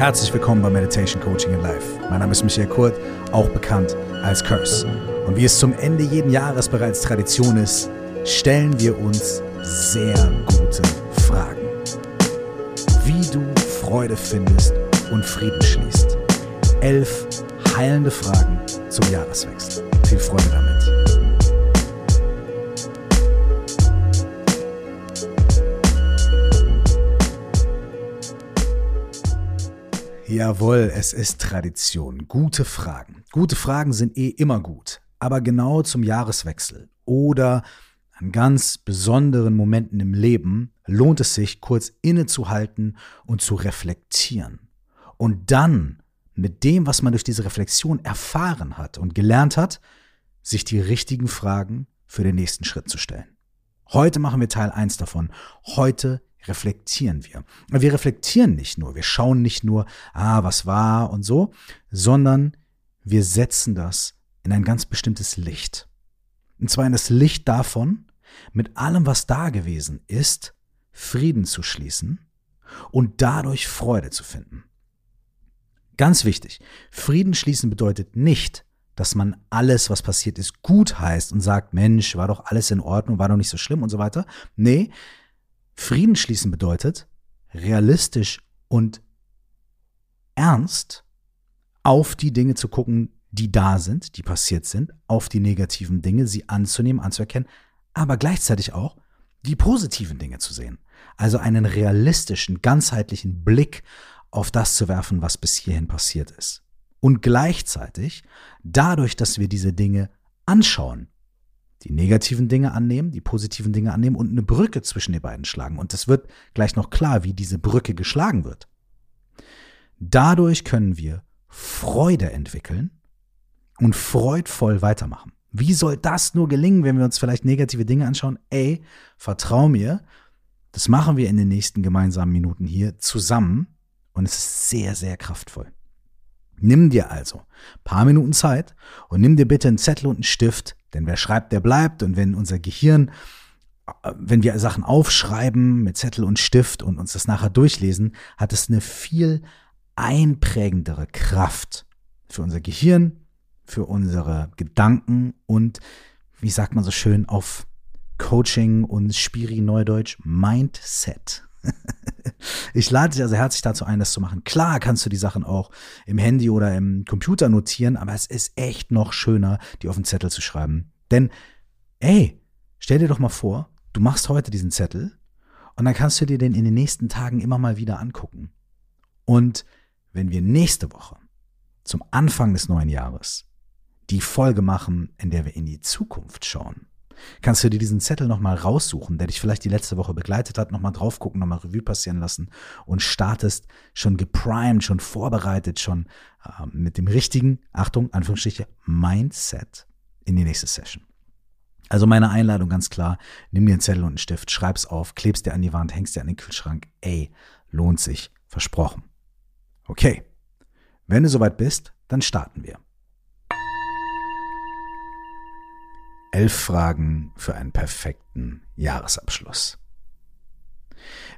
Herzlich willkommen bei Meditation Coaching in Life. Mein Name ist Michael Kurt, auch bekannt als Curse. Und wie es zum Ende jeden Jahres bereits Tradition ist, stellen wir uns sehr gute Fragen. Wie du Freude findest und Frieden schließt. Elf heilende Fragen zum Jahreswechsel. Viel Freude damit. Jawohl, es ist Tradition. Gute Fragen. Gute Fragen sind eh immer gut. Aber genau zum Jahreswechsel oder an ganz besonderen Momenten im Leben lohnt es sich, kurz innezuhalten und zu reflektieren. Und dann mit dem, was man durch diese Reflexion erfahren hat und gelernt hat, sich die richtigen Fragen für den nächsten Schritt zu stellen. Heute machen wir Teil 1 davon. Heute reflektieren wir. Wir reflektieren nicht nur, wir schauen nicht nur, ah, was war und so, sondern wir setzen das in ein ganz bestimmtes Licht. Und zwar in das Licht davon, mit allem, was da gewesen ist, Frieden zu schließen und dadurch Freude zu finden. Ganz wichtig, Frieden schließen bedeutet nicht, dass man alles, was passiert ist, gut heißt und sagt, Mensch, war doch alles in Ordnung, war doch nicht so schlimm und so weiter. Nee, Frieden schließen bedeutet, realistisch und ernst auf die Dinge zu gucken, die da sind, die passiert sind, auf die negativen Dinge, sie anzunehmen, anzuerkennen, aber gleichzeitig auch die positiven Dinge zu sehen. Also einen realistischen, ganzheitlichen Blick auf das zu werfen, was bis hierhin passiert ist. Und gleichzeitig, dadurch, dass wir diese Dinge anschauen, die negativen Dinge annehmen, die positiven Dinge annehmen und eine Brücke zwischen den beiden schlagen. Und es wird gleich noch klar, wie diese Brücke geschlagen wird. Dadurch können wir Freude entwickeln und freudvoll weitermachen. Wie soll das nur gelingen, wenn wir uns vielleicht negative Dinge anschauen? Ey, vertrau mir, das machen wir in den nächsten gemeinsamen Minuten hier zusammen und es ist sehr, sehr kraftvoll. Nimm dir also paar Minuten Zeit und nimm dir bitte einen Zettel und einen Stift, denn wer schreibt, der bleibt. Und wenn unser Gehirn, äh, wenn wir Sachen aufschreiben mit Zettel und Stift und uns das nachher durchlesen, hat es eine viel einprägendere Kraft für unser Gehirn, für unsere Gedanken und, wie sagt man so schön, auf Coaching und Spiri Neudeutsch Mindset. ich lade dich also herzlich dazu ein, das zu machen. Klar kannst du die Sachen auch im Handy oder im Computer notieren, aber es ist echt noch schöner, die auf den Zettel zu schreiben. Denn, ey, stell dir doch mal vor, du machst heute diesen Zettel und dann kannst du dir den in den nächsten Tagen immer mal wieder angucken. Und wenn wir nächste Woche zum Anfang des neuen Jahres die Folge machen, in der wir in die Zukunft schauen, kannst du dir diesen Zettel nochmal raussuchen, der dich vielleicht die letzte Woche begleitet hat, nochmal drauf gucken, nochmal Revue passieren lassen und startest schon geprimed, schon vorbereitet, schon äh, mit dem richtigen, Achtung, Anführungsstriche, Mindset in die nächste Session. Also meine Einladung ganz klar, nimm dir einen Zettel und einen Stift, schreib's auf, klebst dir an die Wand, hängst dir an den Kühlschrank. Ey, lohnt sich, versprochen. Okay, wenn du soweit bist, dann starten wir. Elf Fragen für einen perfekten Jahresabschluss.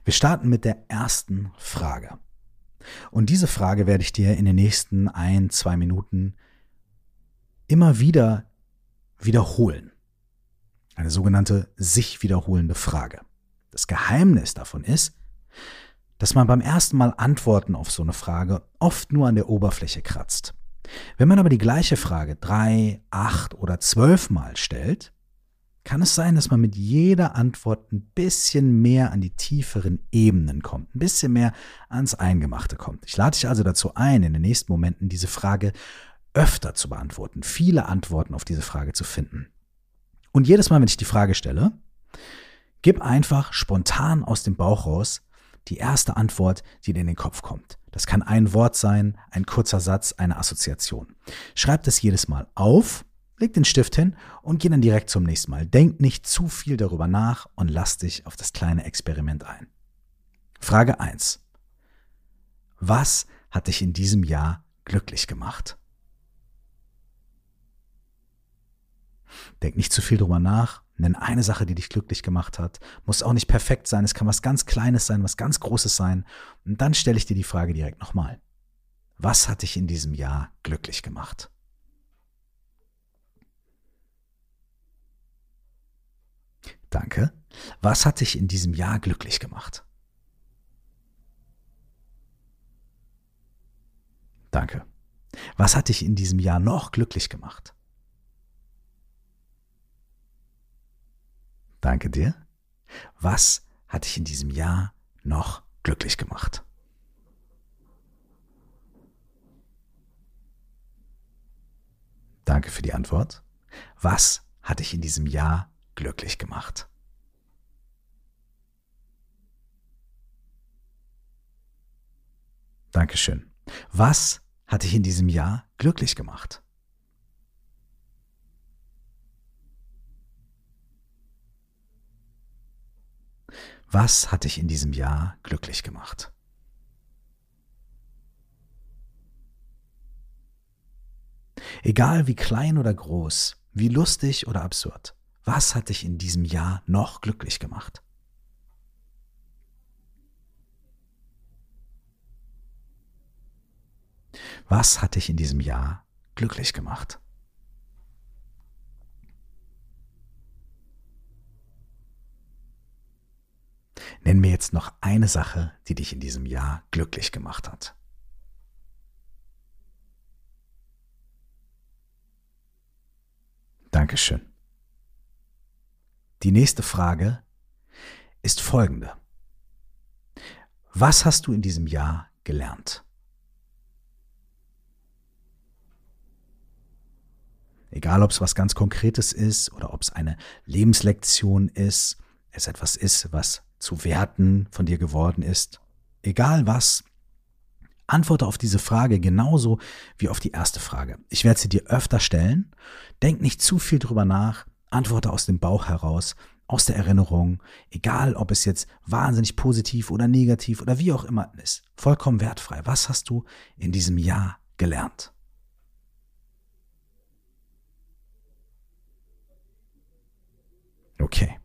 Wir starten mit der ersten Frage. Und diese Frage werde ich dir in den nächsten ein, zwei Minuten immer wieder wiederholen. Eine sogenannte sich wiederholende Frage. Das Geheimnis davon ist, dass man beim ersten Mal Antworten auf so eine Frage oft nur an der Oberfläche kratzt. Wenn man aber die gleiche Frage drei, acht oder zwölf Mal stellt, kann es sein, dass man mit jeder Antwort ein bisschen mehr an die tieferen Ebenen kommt, ein bisschen mehr ans Eingemachte kommt. Ich lade dich also dazu ein, in den nächsten Momenten diese Frage öfter zu beantworten, viele Antworten auf diese Frage zu finden. Und jedes Mal, wenn ich die Frage stelle, gib einfach spontan aus dem Bauch raus die erste Antwort, die dir in den Kopf kommt. Das kann ein Wort sein, ein kurzer Satz, eine Assoziation. Schreib das jedes Mal auf, leg den Stift hin und geh dann direkt zum nächsten Mal. Denk nicht zu viel darüber nach und lass dich auf das kleine Experiment ein. Frage 1. Was hat dich in diesem Jahr glücklich gemacht? Denk nicht zu viel drüber nach. Nenn eine Sache, die dich glücklich gemacht hat. Muss auch nicht perfekt sein. Es kann was ganz Kleines sein, was ganz Großes sein. Und dann stelle ich dir die Frage direkt nochmal. Was hat dich in diesem Jahr glücklich gemacht? Danke. Was hat dich in diesem Jahr glücklich gemacht? Danke. Was hat dich in diesem Jahr noch glücklich gemacht? Danke dir. Was hat dich in diesem Jahr noch glücklich gemacht? Danke für die Antwort. Was hat dich in diesem Jahr glücklich gemacht? Dankeschön. Was hat dich in diesem Jahr glücklich gemacht? Was hat dich in diesem Jahr glücklich gemacht? Egal wie klein oder groß, wie lustig oder absurd, was hat dich in diesem Jahr noch glücklich gemacht? Was hat dich in diesem Jahr glücklich gemacht? Nenn mir jetzt noch eine Sache, die dich in diesem Jahr glücklich gemacht hat. Dankeschön. Die nächste Frage ist folgende. Was hast du in diesem Jahr gelernt? Egal, ob es was ganz Konkretes ist oder ob es eine Lebenslektion ist, es etwas ist, was zu Werten von dir geworden ist. Egal was, antworte auf diese Frage genauso wie auf die erste Frage. Ich werde sie dir öfter stellen. Denk nicht zu viel drüber nach. Antworte aus dem Bauch heraus, aus der Erinnerung, egal ob es jetzt wahnsinnig positiv oder negativ oder wie auch immer ist. Vollkommen wertfrei. Was hast du in diesem Jahr gelernt? Okay.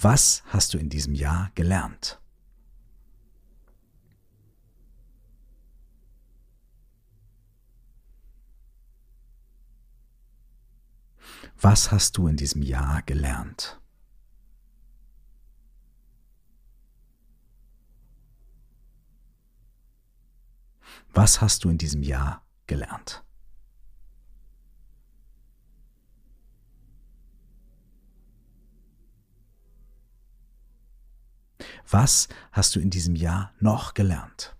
Was hast du in diesem Jahr gelernt? Was hast du in diesem Jahr gelernt? Was hast du in diesem Jahr gelernt? Was hast du in diesem Jahr noch gelernt?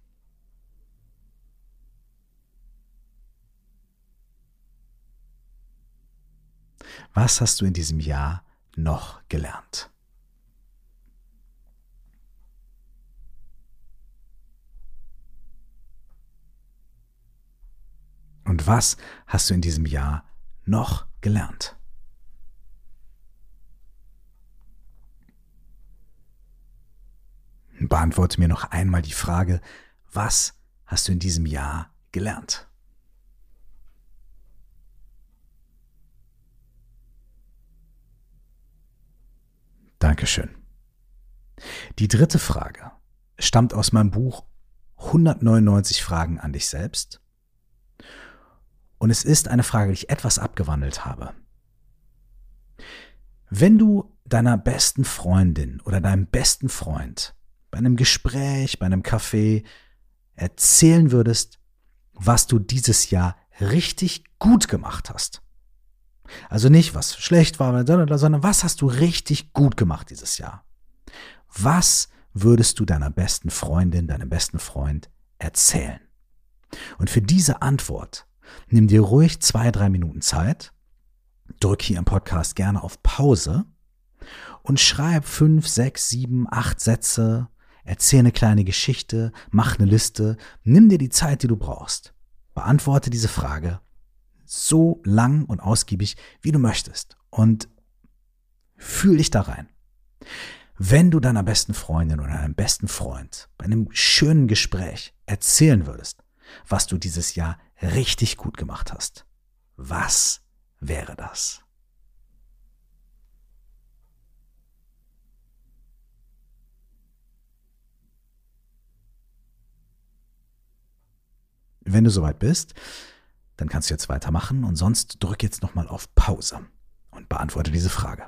Was hast du in diesem Jahr noch gelernt? Und was hast du in diesem Jahr noch gelernt? Beantworte mir noch einmal die Frage, was hast du in diesem Jahr gelernt? Dankeschön. Die dritte Frage stammt aus meinem Buch 199 Fragen an dich selbst. Und es ist eine Frage, die ich etwas abgewandelt habe. Wenn du deiner besten Freundin oder deinem besten Freund bei einem Gespräch, bei einem Kaffee erzählen würdest, was du dieses Jahr richtig gut gemacht hast. Also nicht, was schlecht war, sondern was hast du richtig gut gemacht dieses Jahr? Was würdest du deiner besten Freundin, deinem besten Freund erzählen? Und für diese Antwort nimm dir ruhig zwei, drei Minuten Zeit, drück hier im Podcast gerne auf Pause und schreib fünf, sechs, sieben, acht Sätze Erzähl eine kleine Geschichte, mach eine Liste, nimm dir die Zeit, die du brauchst. Beantworte diese Frage so lang und ausgiebig, wie du möchtest. Und fühl dich da rein. Wenn du deiner besten Freundin oder deinem besten Freund bei einem schönen Gespräch erzählen würdest, was du dieses Jahr richtig gut gemacht hast, was wäre das? Wenn du soweit bist, dann kannst du jetzt weitermachen und sonst drück jetzt nochmal auf Pause und beantworte diese Frage.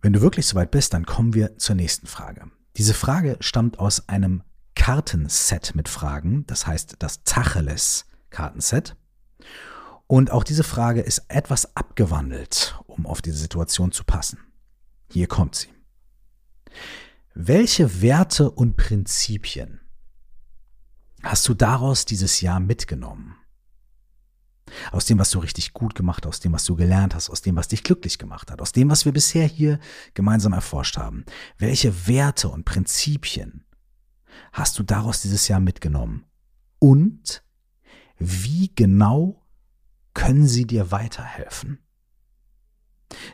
Wenn du wirklich soweit bist, dann kommen wir zur nächsten Frage. Diese Frage stammt aus einem Kartenset mit Fragen, das heißt das Tacheles Kartenset. Und auch diese Frage ist etwas abgewandelt, um auf diese Situation zu passen. Hier kommt sie. Welche Werte und Prinzipien hast du daraus dieses Jahr mitgenommen? Aus dem, was du richtig gut gemacht, aus dem, was du gelernt hast, aus dem, was dich glücklich gemacht hat, aus dem, was wir bisher hier gemeinsam erforscht haben. Welche Werte und Prinzipien hast du daraus dieses Jahr mitgenommen? Und wie genau können sie dir weiterhelfen?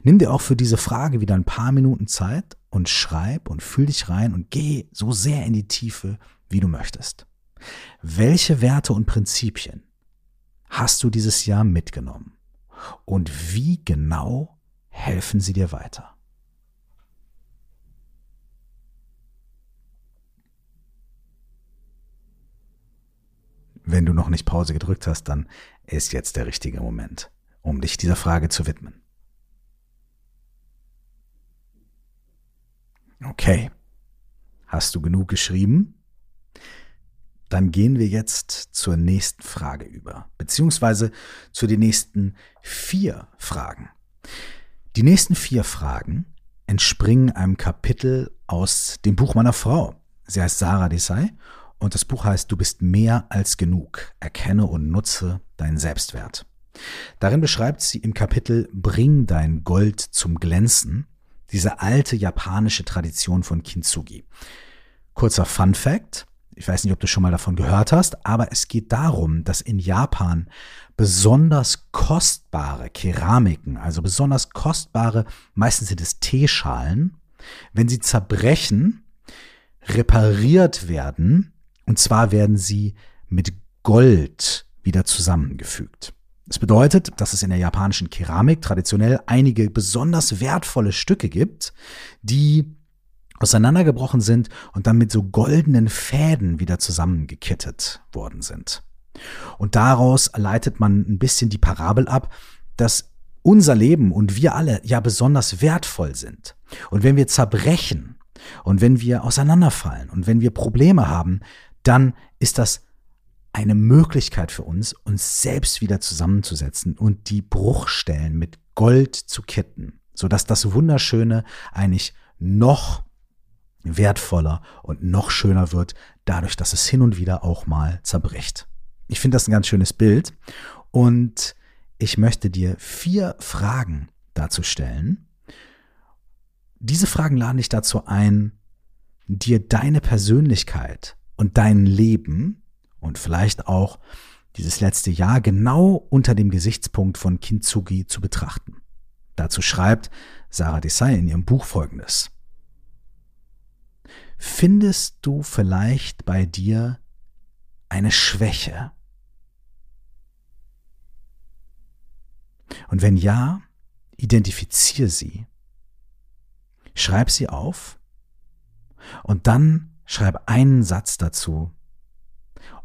Nimm dir auch für diese Frage wieder ein paar Minuten Zeit und schreib und fühl dich rein und geh so sehr in die Tiefe, wie du möchtest. Welche Werte und Prinzipien hast du dieses Jahr mitgenommen? Und wie genau helfen sie dir weiter? Wenn du noch nicht Pause gedrückt hast, dann ist jetzt der richtige Moment, um dich dieser Frage zu widmen. Okay. Hast du genug geschrieben? Dann gehen wir jetzt zur nächsten Frage über, beziehungsweise zu den nächsten vier Fragen. Die nächsten vier Fragen entspringen einem Kapitel aus dem Buch meiner Frau. Sie heißt Sarah Desai und das Buch heißt Du bist mehr als genug. Erkenne und nutze deinen Selbstwert. Darin beschreibt sie im Kapitel Bring dein Gold zum Glänzen diese alte japanische Tradition von Kintsugi. Kurzer Fun Fact. Ich weiß nicht, ob du schon mal davon gehört hast, aber es geht darum, dass in Japan besonders kostbare Keramiken, also besonders kostbare, meistens sind es Teeschalen, wenn sie zerbrechen, repariert werden, und zwar werden sie mit Gold wieder zusammengefügt. Das bedeutet, dass es in der japanischen Keramik traditionell einige besonders wertvolle Stücke gibt, die auseinandergebrochen sind und dann mit so goldenen Fäden wieder zusammengekittet worden sind. Und daraus leitet man ein bisschen die Parabel ab, dass unser Leben und wir alle ja besonders wertvoll sind. Und wenn wir zerbrechen und wenn wir auseinanderfallen und wenn wir Probleme haben, dann ist das eine Möglichkeit für uns, uns selbst wieder zusammenzusetzen und die Bruchstellen mit Gold zu kitten, sodass das Wunderschöne eigentlich noch wertvoller und noch schöner wird, dadurch, dass es hin und wieder auch mal zerbricht. Ich finde das ein ganz schönes Bild und ich möchte dir vier Fragen dazu stellen. Diese Fragen laden dich dazu ein, dir deine Persönlichkeit und dein Leben und vielleicht auch dieses letzte Jahr genau unter dem Gesichtspunkt von Kintsugi zu betrachten. Dazu schreibt Sarah Desai in ihrem Buch folgendes. Findest du vielleicht bei dir eine Schwäche? Und wenn ja, identifiziere sie. Schreib sie auf und dann schreib einen Satz dazu,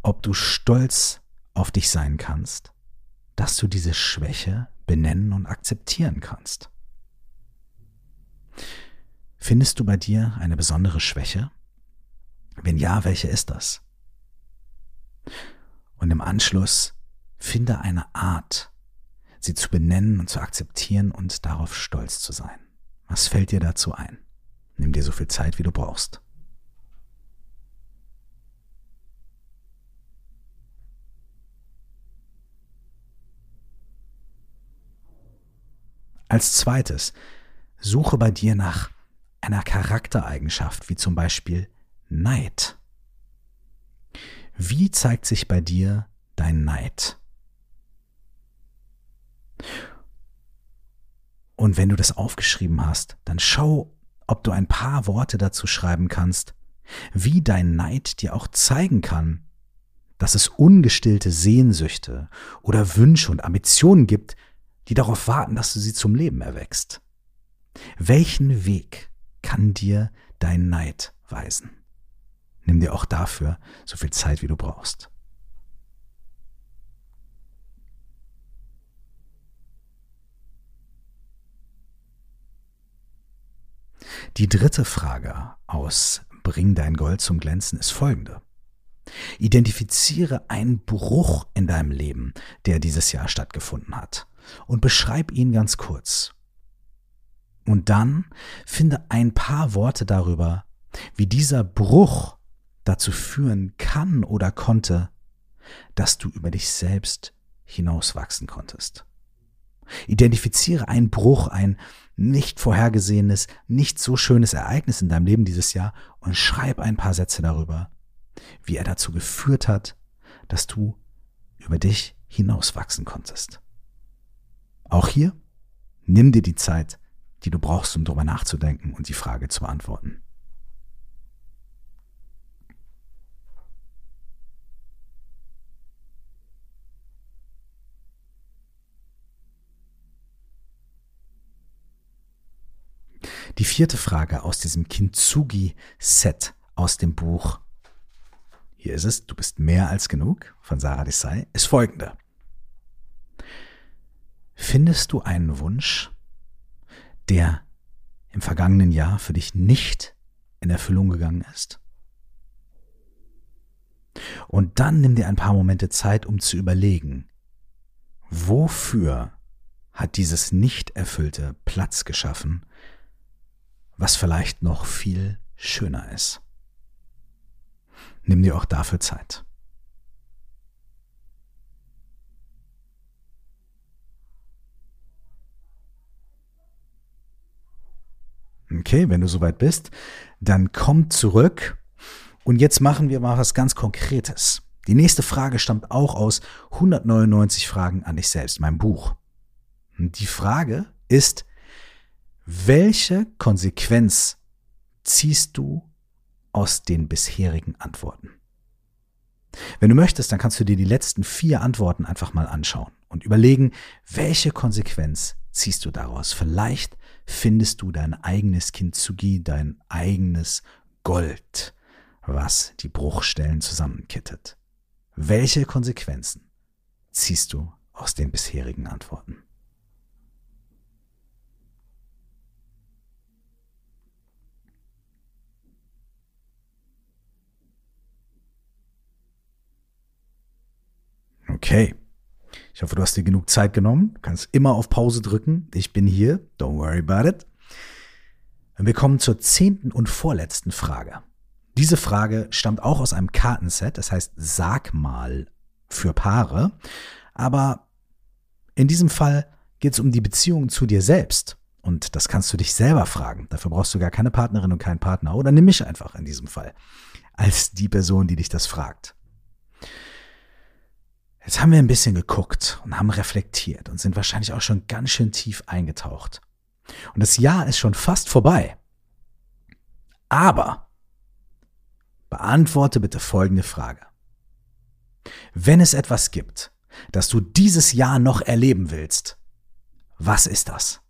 ob du stolz auf dich sein kannst, dass du diese Schwäche benennen und akzeptieren kannst. Findest du bei dir eine besondere Schwäche? Wenn ja, welche ist das? Und im Anschluss finde eine Art, sie zu benennen und zu akzeptieren und darauf stolz zu sein. Was fällt dir dazu ein? Nimm dir so viel Zeit, wie du brauchst. Als zweites, suche bei dir nach einer Charaktereigenschaft, wie zum Beispiel Neid. Wie zeigt sich bei dir dein Neid? Und wenn du das aufgeschrieben hast, dann schau, ob du ein paar Worte dazu schreiben kannst, wie dein Neid dir auch zeigen kann, dass es ungestillte Sehnsüchte oder Wünsche und Ambitionen gibt, die darauf warten, dass du sie zum Leben erwächst. Welchen Weg kann dir dein Neid weisen? nimm dir auch dafür so viel Zeit, wie du brauchst. Die dritte Frage aus Bring dein Gold zum Glänzen ist folgende. Identifiziere einen Bruch in deinem Leben, der dieses Jahr stattgefunden hat, und beschreib ihn ganz kurz. Und dann finde ein paar Worte darüber, wie dieser Bruch dazu führen kann oder konnte, dass du über dich selbst hinauswachsen konntest. Identifiziere einen Bruch, ein nicht vorhergesehenes, nicht so schönes Ereignis in deinem Leben dieses Jahr und schreib ein paar Sätze darüber, wie er dazu geführt hat, dass du über dich hinauswachsen konntest. Auch hier, nimm dir die Zeit, die du brauchst, um darüber nachzudenken und die Frage zu beantworten. Die vierte Frage aus diesem Kintsugi-Set aus dem Buch Hier ist es, du bist mehr als genug von Sarah Desai, ist folgende. Findest du einen Wunsch, der im vergangenen Jahr für dich nicht in Erfüllung gegangen ist? Und dann nimm dir ein paar Momente Zeit, um zu überlegen, wofür hat dieses nicht erfüllte Platz geschaffen was vielleicht noch viel schöner ist. Nimm dir auch dafür Zeit. Okay, wenn du soweit bist, dann komm zurück und jetzt machen wir mal was ganz Konkretes. Die nächste Frage stammt auch aus 199 Fragen an dich selbst, meinem Buch. Und die Frage ist, welche Konsequenz ziehst du aus den bisherigen Antworten? Wenn du möchtest, dann kannst du dir die letzten vier Antworten einfach mal anschauen und überlegen, welche Konsequenz ziehst du daraus? Vielleicht findest du dein eigenes Kintsugi, dein eigenes Gold, was die Bruchstellen zusammenkittet. Welche Konsequenzen ziehst du aus den bisherigen Antworten? Okay. Ich hoffe, du hast dir genug Zeit genommen. Du kannst immer auf Pause drücken. Ich bin hier. Don't worry about it. Und wir kommen zur zehnten und vorletzten Frage. Diese Frage stammt auch aus einem Kartenset, das heißt Sag mal für Paare. Aber in diesem Fall geht es um die Beziehung zu dir selbst. Und das kannst du dich selber fragen. Dafür brauchst du gar keine Partnerin und keinen Partner. Oder nimm mich einfach in diesem Fall als die Person, die dich das fragt. Jetzt haben wir ein bisschen geguckt und haben reflektiert und sind wahrscheinlich auch schon ganz schön tief eingetaucht. Und das Jahr ist schon fast vorbei. Aber beantworte bitte folgende Frage. Wenn es etwas gibt, das du dieses Jahr noch erleben willst, was ist das?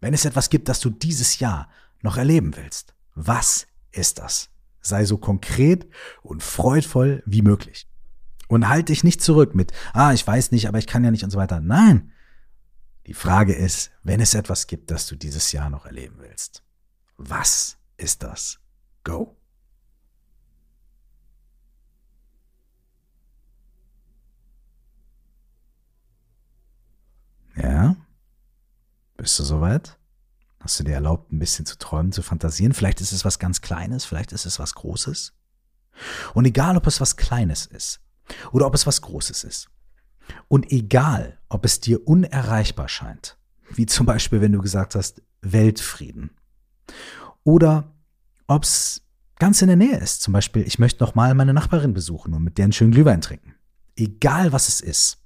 Wenn es etwas gibt, das du dieses Jahr noch erleben willst, was ist das? Sei so konkret und freudvoll wie möglich. Und halt dich nicht zurück mit, ah, ich weiß nicht, aber ich kann ja nicht und so weiter. Nein. Die Frage ist, wenn es etwas gibt, das du dieses Jahr noch erleben willst, was ist das? Go. Ja? Bist du soweit? Hast du dir erlaubt, ein bisschen zu träumen, zu fantasieren? Vielleicht ist es was ganz Kleines, vielleicht ist es was Großes. Und egal, ob es was Kleines ist, oder ob es was Großes ist. Und egal, ob es dir unerreichbar scheint, wie zum Beispiel, wenn du gesagt hast, Weltfrieden, oder ob es ganz in der Nähe ist, zum Beispiel, ich möchte noch mal meine Nachbarin besuchen und mit der einen schönen Glühwein trinken. Egal, was es ist.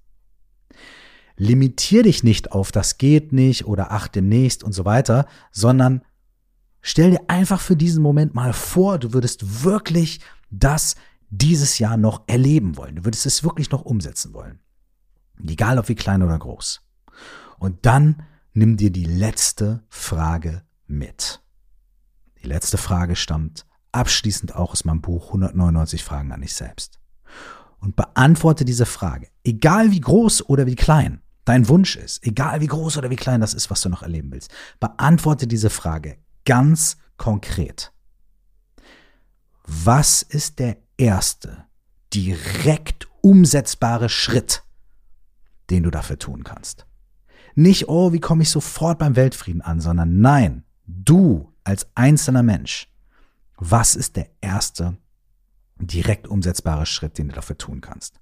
Limitier dich nicht auf das geht nicht oder ach demnächst und so weiter, sondern stell dir einfach für diesen Moment mal vor, du würdest wirklich das dieses Jahr noch erleben wollen. Du würdest es wirklich noch umsetzen wollen. Egal ob wie klein oder groß. Und dann nimm dir die letzte Frage mit. Die letzte Frage stammt abschließend auch aus meinem Buch 199 Fragen an dich selbst. Und beantworte diese Frage, egal wie groß oder wie klein dein Wunsch ist, egal wie groß oder wie klein das ist, was du noch erleben willst, beantworte diese Frage ganz konkret. Was ist der erste, direkt umsetzbare Schritt, den du dafür tun kannst? Nicht, oh, wie komme ich sofort beim Weltfrieden an, sondern nein, du als einzelner Mensch, was ist der erste direkt umsetzbare Schritt, den du dafür tun kannst?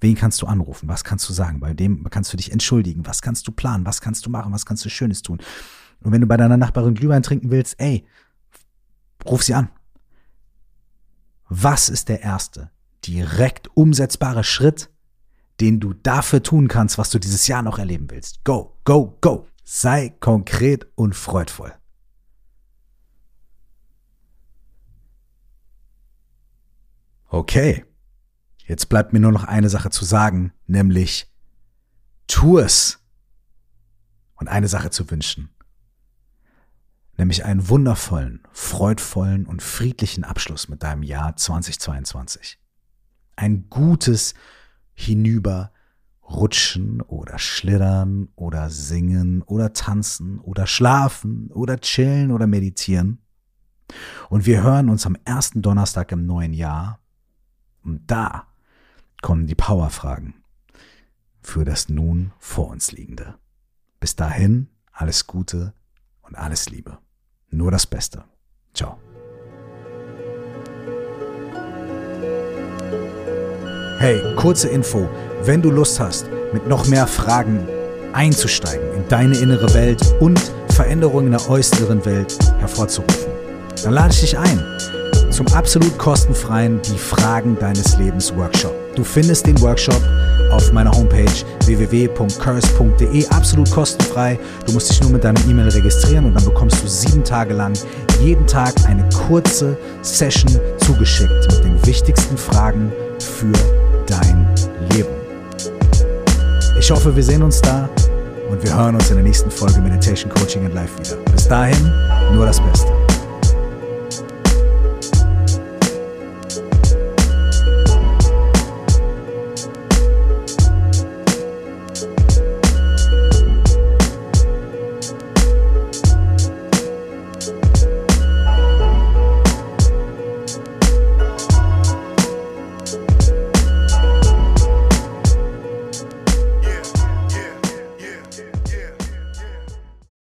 Wen kannst du anrufen? Was kannst du sagen? Bei dem kannst du dich entschuldigen. Was kannst du planen? Was kannst du machen? Was kannst du Schönes tun? Und wenn du bei deiner Nachbarin Glühwein trinken willst, ey, ruf sie an. Was ist der erste direkt umsetzbare Schritt, den du dafür tun kannst, was du dieses Jahr noch erleben willst? Go, go, go. Sei konkret und freudvoll. Okay. Jetzt bleibt mir nur noch eine Sache zu sagen, nämlich tu es. Und eine Sache zu wünschen. Nämlich einen wundervollen, freudvollen und friedlichen Abschluss mit deinem Jahr 2022. Ein gutes Hinüber rutschen oder schlittern oder singen oder tanzen oder schlafen oder chillen oder meditieren. Und wir hören uns am ersten Donnerstag im neuen Jahr. Und da kommen die Powerfragen für das nun vor uns liegende. Bis dahin alles Gute und alles Liebe. Nur das Beste. Ciao. Hey, kurze Info. Wenn du Lust hast, mit noch mehr Fragen einzusteigen in deine innere Welt und Veränderungen in der äußeren Welt hervorzurufen, dann lade ich dich ein zum absolut kostenfreien Die Fragen deines Lebens Workshop. Du findest den Workshop auf meiner Homepage www.curse.de absolut kostenfrei. Du musst dich nur mit deiner E-Mail registrieren und dann bekommst du sieben Tage lang jeden Tag eine kurze Session zugeschickt mit den wichtigsten Fragen für dein Leben. Ich hoffe, wir sehen uns da und wir hören uns in der nächsten Folge Meditation Coaching and Life wieder. Bis dahin, nur das Beste.